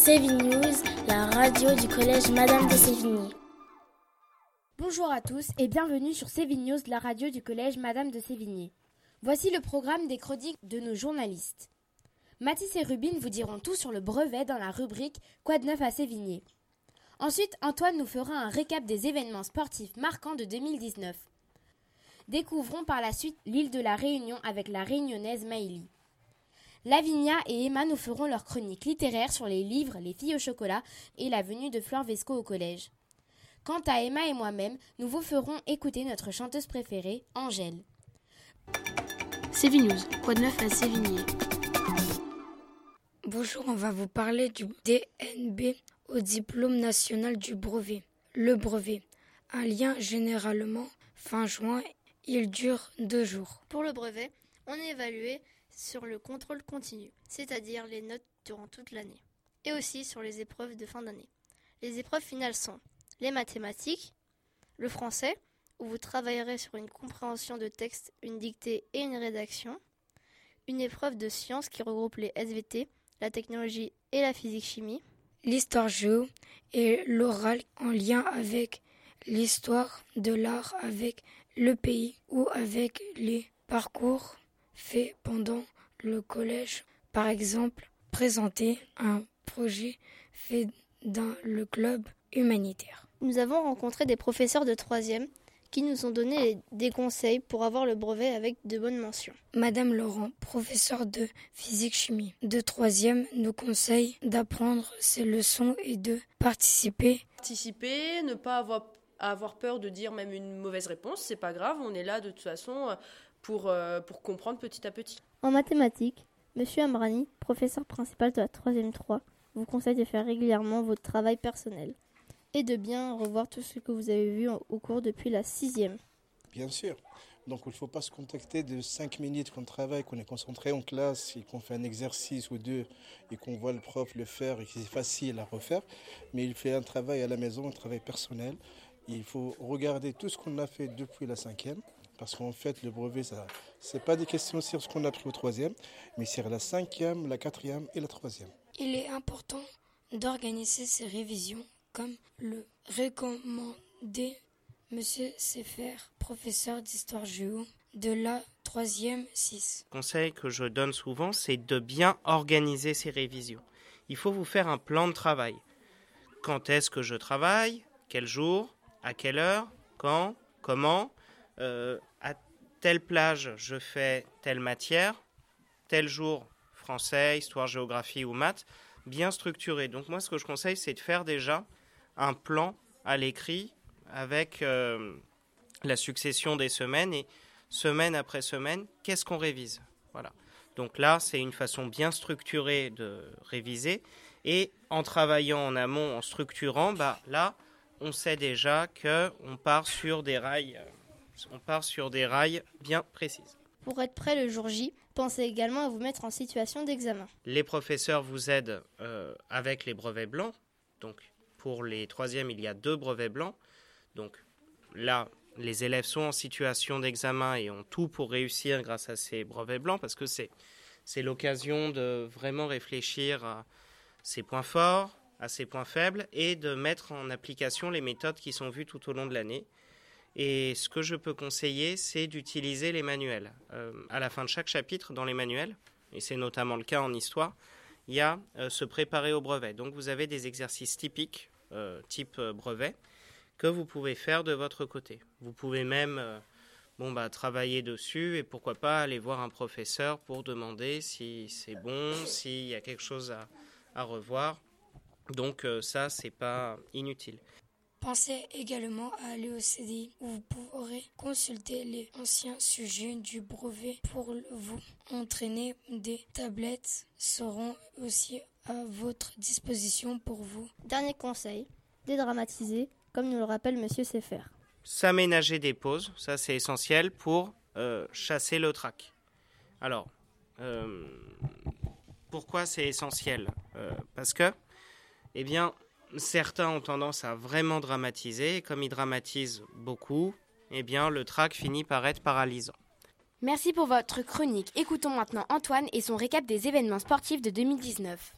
Séville News, la radio du collège Madame de Sévigné. Bonjour à tous et bienvenue sur Séville News, la radio du collège Madame de Sévigné. Voici le programme des chroniques de nos journalistes. Mathis et Rubine vous diront tout sur le brevet dans la rubrique Quoi de neuf à Sévigné? Ensuite, Antoine nous fera un récap des événements sportifs marquants de 2019. Découvrons par la suite l'île de la Réunion avec la réunionnaise Maïli. Lavinia et Emma nous feront leur chronique littéraire sur les livres Les filles au chocolat et la venue de Fleur Vesco au collège. Quant à Emma et moi-même, nous vous ferons écouter notre chanteuse préférée, Angèle. News, quoi de neuf à Sévigné? Bonjour, on va vous parler du DNB au diplôme national du brevet. Le brevet, un lien généralement fin juin, il dure deux jours. Pour le brevet, on est évalué sur le contrôle continu, c'est-à-dire les notes durant toute l'année, et aussi sur les épreuves de fin d'année. Les épreuves finales sont les mathématiques, le français, où vous travaillerez sur une compréhension de texte, une dictée et une rédaction, une épreuve de sciences qui regroupe les SVT, la technologie et la physique-chimie, l'histoire géo et l'oral en lien avec l'histoire de l'art, avec le pays ou avec les parcours faits pendant le collège. Par exemple, présenter un projet fait dans le club humanitaire. Nous avons rencontré des professeurs de troisième qui nous ont donné des conseils pour avoir le brevet avec de bonnes mentions. Madame Laurent, professeure de physique-chimie de troisième, nous conseille d'apprendre ses leçons et de participer. Participer, ne pas avoir, avoir peur de dire même une mauvaise réponse, c'est pas grave, on est là de toute façon pour, euh, pour comprendre petit à petit. En mathématiques, Monsieur Amrani, professeur principal de la troisième 3, vous conseille de faire régulièrement votre travail personnel et de bien revoir tout ce que vous avez vu au cours depuis la sixième. Bien sûr. Donc il ne faut pas se contacter de cinq minutes qu'on travaille, qu'on est concentré en classe et qu'on fait un exercice ou deux et qu'on voit le prof le faire et que c'est facile à refaire. Mais il fait un travail à la maison, un travail personnel. Il faut regarder tout ce qu'on a fait depuis la cinquième. Parce qu'en fait, le brevet, ce n'est pas des questions sur ce qu'on a appris au troisième, mais sur la cinquième, la quatrième et la troisième. Il est important d'organiser ces révisions comme le recommandait M. Sefer, professeur d'histoire géo de la troisième 6. Le conseil que je donne souvent, c'est de bien organiser ces révisions. Il faut vous faire un plan de travail. Quand est-ce que je travaille? Quel jour? À quelle heure? Quand? Comment? Euh, telle plage, je fais telle matière. Tel jour, français, histoire, géographie ou maths. Bien structuré. Donc moi, ce que je conseille, c'est de faire déjà un plan à l'écrit avec euh, la succession des semaines et semaine après semaine, qu'est-ce qu'on révise? Voilà. Donc là, c'est une façon bien structurée de réviser. Et en travaillant en amont, en structurant, bah, là, on sait déjà qu'on part sur des rails, euh, on part sur des rails bien précises. Pour être prêt le jour J, pensez également à vous mettre en situation d'examen. Les professeurs vous aident euh, avec les brevets blancs, donc pour les troisièmes, il y a deux brevets blancs. Donc là, les élèves sont en situation d'examen et ont tout pour réussir grâce à ces brevets blancs parce que c'est, c'est l'occasion de vraiment réfléchir à ses points forts, à ses points faibles et de mettre en application les méthodes qui sont vues tout au long de l'année. Et ce que je peux conseiller, c'est d'utiliser les manuels. Euh, à la fin de chaque chapitre, dans les manuels, et c'est notamment le cas en histoire, il y a euh, se préparer au brevet. Donc vous avez des exercices typiques, euh, type euh, brevet, que vous pouvez faire de votre côté. Vous pouvez même bon, bah, travailler dessus et pourquoi pas aller voir un professeur pour demander si c'est bon, s'il y a quelque chose à, à revoir. Donc ça, c'est pas inutile. Pensez également à aller au CDI où vous pourrez consulter les anciens sujets du brevet pour vous entraîner. Des tablettes seront aussi à votre disposition pour vous. Dernier conseil, dédramatiser, comme nous le rappelle Monsieur Sefer. S'aménager des pauses, ça c'est essentiel pour euh, chasser le trac. Alors, euh, pourquoi c'est essentiel? Euh, Parce que, eh bien, certains ont tendance à vraiment dramatiser, et comme ils dramatisent beaucoup, eh bien le trac finit par être paralysant. Merci pour votre chronique. Écoutons maintenant Antoine et son récap des événements sportifs de 2019.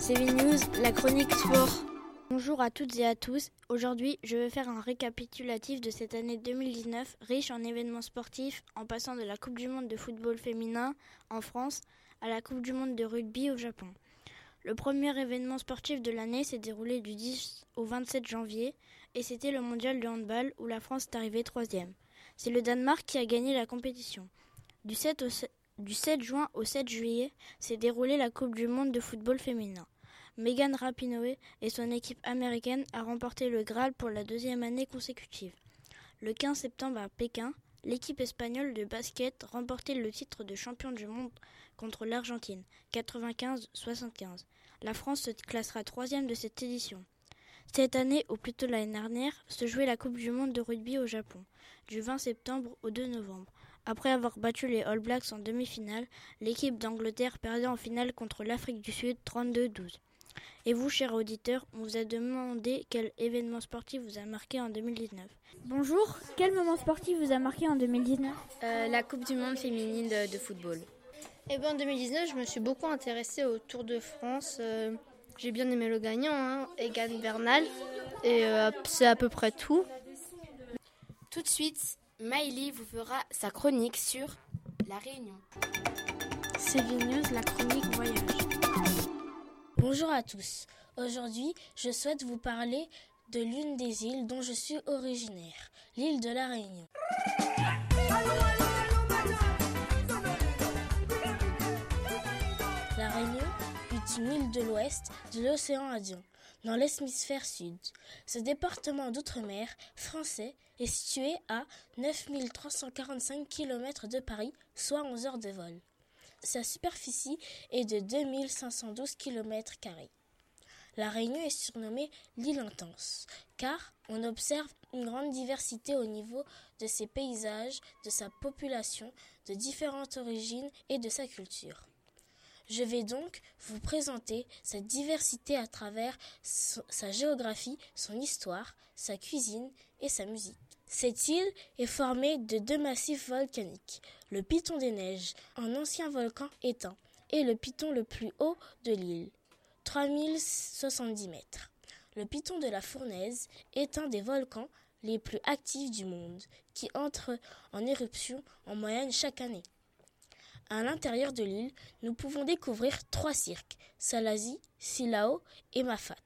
C'est News, la chronique sport. Bonjour à toutes et à tous. Aujourd'hui, je vais faire un récapitulatif de cette année 2019, riche en événements sportifs, en passant de la Coupe du Monde de football féminin en France à la Coupe du Monde de rugby au Japon. Le premier événement sportif de l'année s'est déroulé du 10 au 27 janvier et c'était le mondial de handball où la France est arrivée troisième. C'est le Danemark qui a gagné la compétition. Du 7, du 7 juin au 7 juillet s'est déroulée la Coupe du Monde de football féminin. Megan Rapinoe et son équipe américaine a remporté le Graal pour la deuxième année consécutive. Le 15 septembre à Pékin, l'équipe espagnole de basket remportait le titre de champion du monde contre l'Argentine, 95-75. La France se classera troisième de cette édition. Cette année, ou plutôt l'année dernière, se jouait la Coupe du monde de rugby au Japon, du 20 septembre au 2 novembre. Après avoir battu les All Blacks en demi-finale, l'équipe d'Angleterre perdait en finale contre l'Afrique du Sud 32-12. Et vous, chers auditeurs, on vous a demandé quel événement sportif vous a marqué en 2019. Bonjour, quel moment sportif vous a marqué en 2019 euh, La Coupe du Monde féminine de, football. Eh bien, en 2019, je me suis beaucoup intéressée au Tour de France. Euh, j'ai bien aimé le gagnant, hein, Egan Bernal. Et euh, c'est à peu près tout. Tout de suite, Maïli vous fera sa chronique sur la Réunion. C'est News, la chronique voyage. Bonjour à tous. Aujourd'hui, je souhaite vous parler de l'une des îles dont je suis originaire, l'île de la Réunion. Une de l'ouest de l'océan Indien, dans l'hémisphère sud. Ce département d'outre-mer français est situé à 9345 km de Paris, soit 11 heures de vol. Sa superficie est de 2512 km. La Réunion est surnommée l'île intense, car on observe une grande diversité au niveau de ses paysages, de sa population, de différentes origines et de sa culture. Je vais donc vous présenter cette diversité à travers sa géographie, son histoire, sa cuisine et sa musique. Cette île est formée de deux massifs volcaniques, le Piton des Neiges, un ancien volcan éteint, et le piton le plus haut de l'île, 3070 mètres. Le Piton de la Fournaise est un des volcans les plus actifs du monde, qui entre en éruption en moyenne chaque année. À l'intérieur de l'île, nous pouvons découvrir trois cirques, Salazie, Silao et Mafat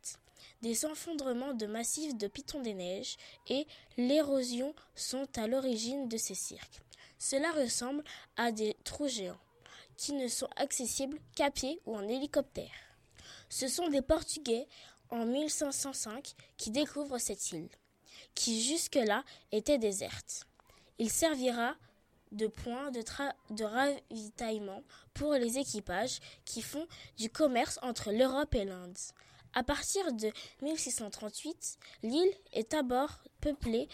des effondrements de massifs de pitons des neiges et l'érosion sont à l'origine de ces cirques. Cela ressemble à des trous géants qui ne sont accessibles qu'à pied ou en hélicoptère. Ce sont des Portugais en 1505 qui découvrent cette île, qui jusque-là était déserte. Il servira de point de, de, ravitaillement pour les équipages qui font du commerce entre l'Europe et l'Inde. À partir de 1638, l'île est d'abord peuplée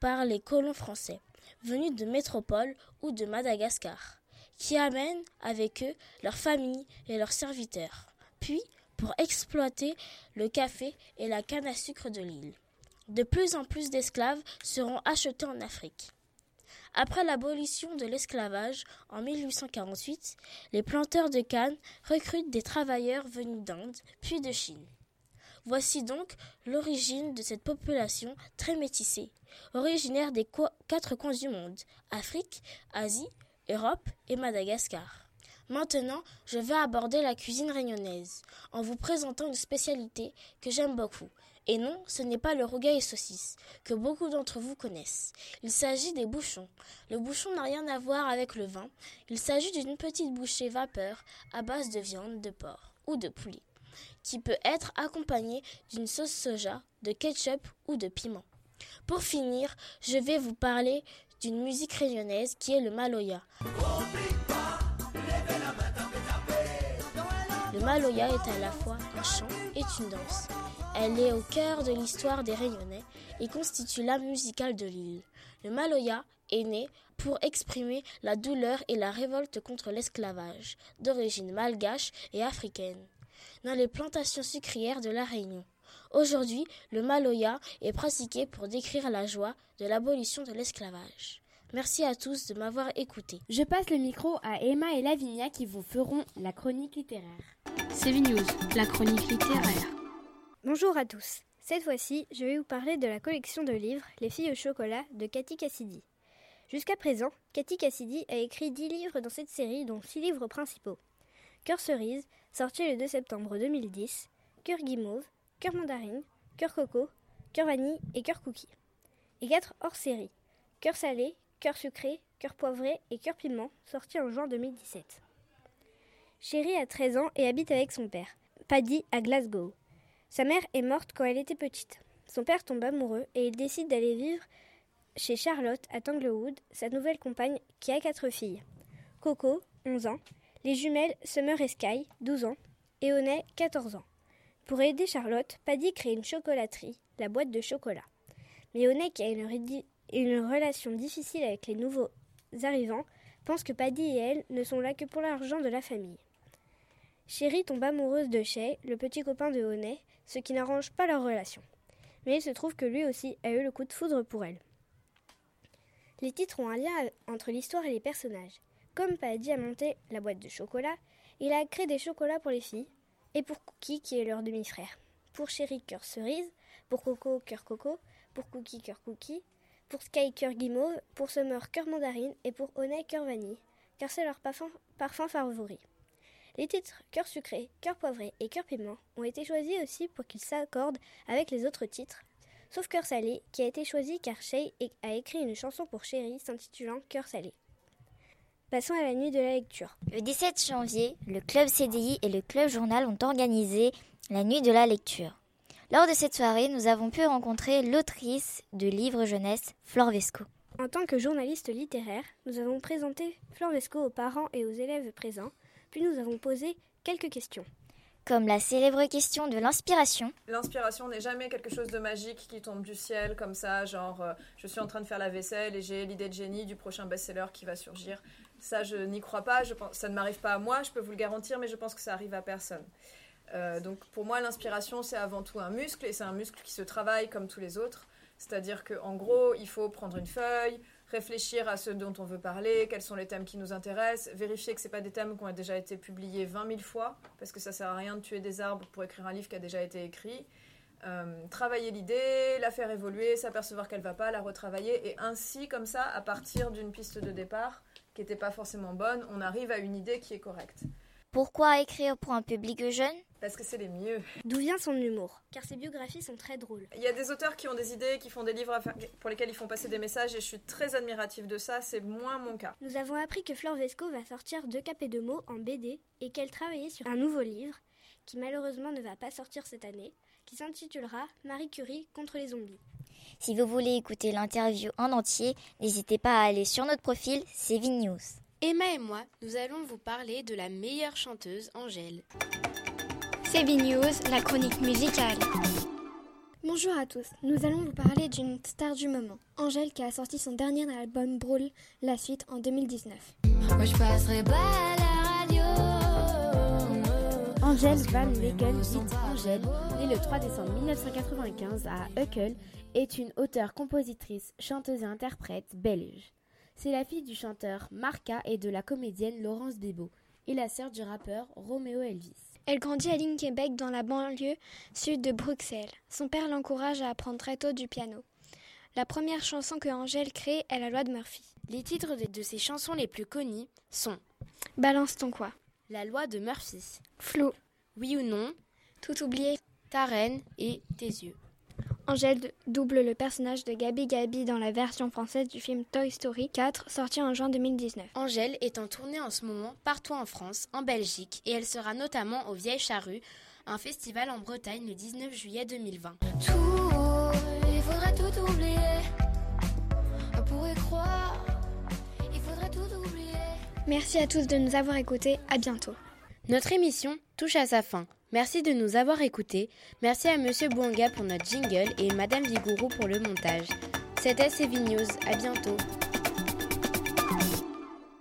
par les colons français, venus de métropole ou de Madagascar, qui amènent avec eux leurs familles et leurs serviteurs, puis pour exploiter le café et la canne à sucre de l'île. De plus en plus d'esclaves seront achetés en Afrique. Après l'abolition de l'esclavage en 1848, les planteurs de canne recrutent des travailleurs venus d'Inde, puis de Chine. Voici donc l'origine de cette population très métissée, originaire des quatre coins du monde, Afrique, Asie, Europe et Madagascar. Maintenant, je vais aborder la cuisine réunionnaise en vous présentant une spécialité que j'aime beaucoup, et non, ce n'est pas le rougail et saucisse, que beaucoup d'entre vous connaissent. Il s'agit des bouchons. Le bouchon n'a rien à voir avec le vin. Il s'agit d'une petite bouchée vapeur à base de viande de porc ou de poulet, qui peut être accompagnée d'une sauce soja, de ketchup ou de piment. Pour finir, je vais vous parler d'une musique réunionnaise qui est le maloya. Le maloya est à la fois un chant et une danse. Elle est au cœur de l'histoire des Réunionnais et constitue l'âme musicale de l'île. Le Maloya est né pour exprimer la douleur et la révolte contre l'esclavage, d'origine malgache et africaine, dans les plantations sucrières de la Réunion. Aujourd'hui, le Maloya est pratiqué pour décrire la joie de l'abolition de l'esclavage. Merci à tous de m'avoir écouté. Je passe le micro à Emma et Lavinia qui vous feront la chronique littéraire. C'est News, la chronique littéraire. Bonjour à tous. Cette fois-ci, je vais vous parler de la collection de livres Les filles au chocolat de Cathy Cassidy. Jusqu'à présent, Cathy Cassidy a écrit 10 livres dans cette série, dont 6 livres principaux. Cœur cerise, sorti le 2 septembre 2010, Cœur guimauve, Cœur mandarine, Cœur coco, Cœur vanille et Cœur cookie. Et 4 hors série, Cœur salé, Cœur sucré, Cœur poivré et Cœur piment, sortis en juin 2017. Chérie a 13 ans et habite avec son père, Paddy, à Glasgow. Sa mère est morte quand elle était petite. Son père tombe amoureux et il décide d'aller vivre chez Charlotte à Tanglewood, sa nouvelle compagne qui a quatre filles. Coco, 11 ans, les jumelles Summer et Sky, 12 ans, et Honey, 14 ans. Pour aider Charlotte, Paddy crée une chocolaterie, la boîte de chocolat. Mais Honey, qui a une, relation difficile avec les nouveaux arrivants, pense que Paddy et elle ne sont là que pour l'argent de la famille. Chérie tombe amoureuse de Shay, le petit copain de Honey, ce qui n'arrange pas leur relation. Mais il se trouve que lui aussi a eu le coup de foudre pour elle. Les titres ont un lien entre l'histoire et les personnages. Comme Paddy a monté la boîte de chocolat, il a créé des chocolats pour les filles et pour Cookie qui est leur demi-frère. Pour Chéri, cœur cerise, pour Coco, cœur coco, pour Cookie, cœur cookie, pour Sky, cœur guimauve, pour Summer, cœur mandarine et pour Honey, cœur vanille, car c'est leur parfum, parfum favori. Les titres Cœur sucré, Cœur poivré et Cœur piment ont été choisis aussi pour qu'ils s'accordent avec les autres titres sauf Cœur Salé, qui a été choisi car Shay a écrit une chanson pour Chéri s'intitulant Cœur Salé. Passons à la nuit de la lecture. Le 17 janvier, le club CDI et le club journal ont organisé la nuit de la lecture. Lors de cette soirée, nous avons pu rencontrer l'autrice de livres jeunesse, Flore Vesco. En tant que journaliste littéraire, nous avons présenté Flore Vesco aux parents et aux élèves présents, puis nous avons posé quelques questions comme la célèbre question de l'inspiration. L'inspiration n'est jamais quelque chose de magique qui tombe du ciel comme ça, genre euh, je suis en train de faire la vaisselle et j'ai l'idée de génie du prochain best-seller qui va surgir. Ça, je n'y crois pas, ça ne m'arrive pas à moi, je peux vous le garantir, mais je pense que ça arrive à personne. Euh, donc pour moi, l'inspiration, c'est avant tout un muscle, et c'est un muscle qui se travaille comme tous les autres. C'est-à-dire qu'en gros, il faut prendre une feuille, réfléchir à ce dont on veut parler, quels sont les thèmes qui nous intéressent, vérifier que ce pas des thèmes qui ont déjà été publiés 20 000 fois, parce que ça sert à rien de tuer des arbres pour écrire un livre qui a déjà été écrit. Euh, travailler l'idée, la faire évoluer, s'apercevoir qu'elle va pas, la retravailler, et ainsi, comme ça, à partir d'une piste de départ qui n'était pas forcément bonne, on arrive à une idée qui est correcte. Pourquoi écrire pour un public jeune? Parce que c'est les mieux. D'où vient son humour? Car ses biographies sont très drôles. Il y a des auteurs qui ont des idées, qui font des livres pour lesquels ils font passer des messages et je suis très admirative de ça, c'est moins mon cas. Nous avons appris que Flore Vesco va sortir deux capes et deux mots en BD et qu'elle travaillait sur un nouveau livre qui malheureusement ne va pas sortir cette année, qui s'intitulera Marie Curie contre les zombies. Si vous voulez écouter l'interview en entier, n'hésitez pas à aller sur notre profil C'est News. Emma et moi, nous allons vous parler de la meilleure chanteuse, Angèle. C'est News, la chronique musicale. Bonjour à tous, nous allons vous parler d'une star du moment, Angèle qui a sorti son dernier album Brawl, la suite en 2019. Moi je passerai pas la radio. Angèle Van dite Angèle, née le 3 décembre 1995 à Uccle, est une auteure-compositrice, chanteuse et interprète belge. C'est la fille du chanteur Marca et de la comédienne Laurence Bebo, et la sœur du rappeur Romeo Elvis. Elle grandit à Québec dans la banlieue sud de Bruxelles. Son père l'encourage à apprendre très tôt du piano. La première chanson que Angèle crée est la loi de Murphy. Les titres de ses chansons les plus connues sont Balance ton quoi La loi de Murphy, Flou, Oui ou non, Tout oublié, Ta reine et Tes yeux. Angèle double le personnage de Gabi Gabi dans la version française du film Toy Story 4, sorti en juin 2019. Angèle est en tournée en ce moment partout en France, en Belgique, et elle sera notamment au Vieilles Charrues, un festival en Bretagne le 19 juillet 2020. Tout, il faudrait tout oublier. croire, il faudrait tout oublier. Merci à tous de nous avoir écoutés, à bientôt. Notre émission touche à sa fin. Merci de nous avoir écoutés. Merci à Monsieur Bouanga pour notre jingle et Madame Vigourou pour le montage. C'était CV News. À bientôt.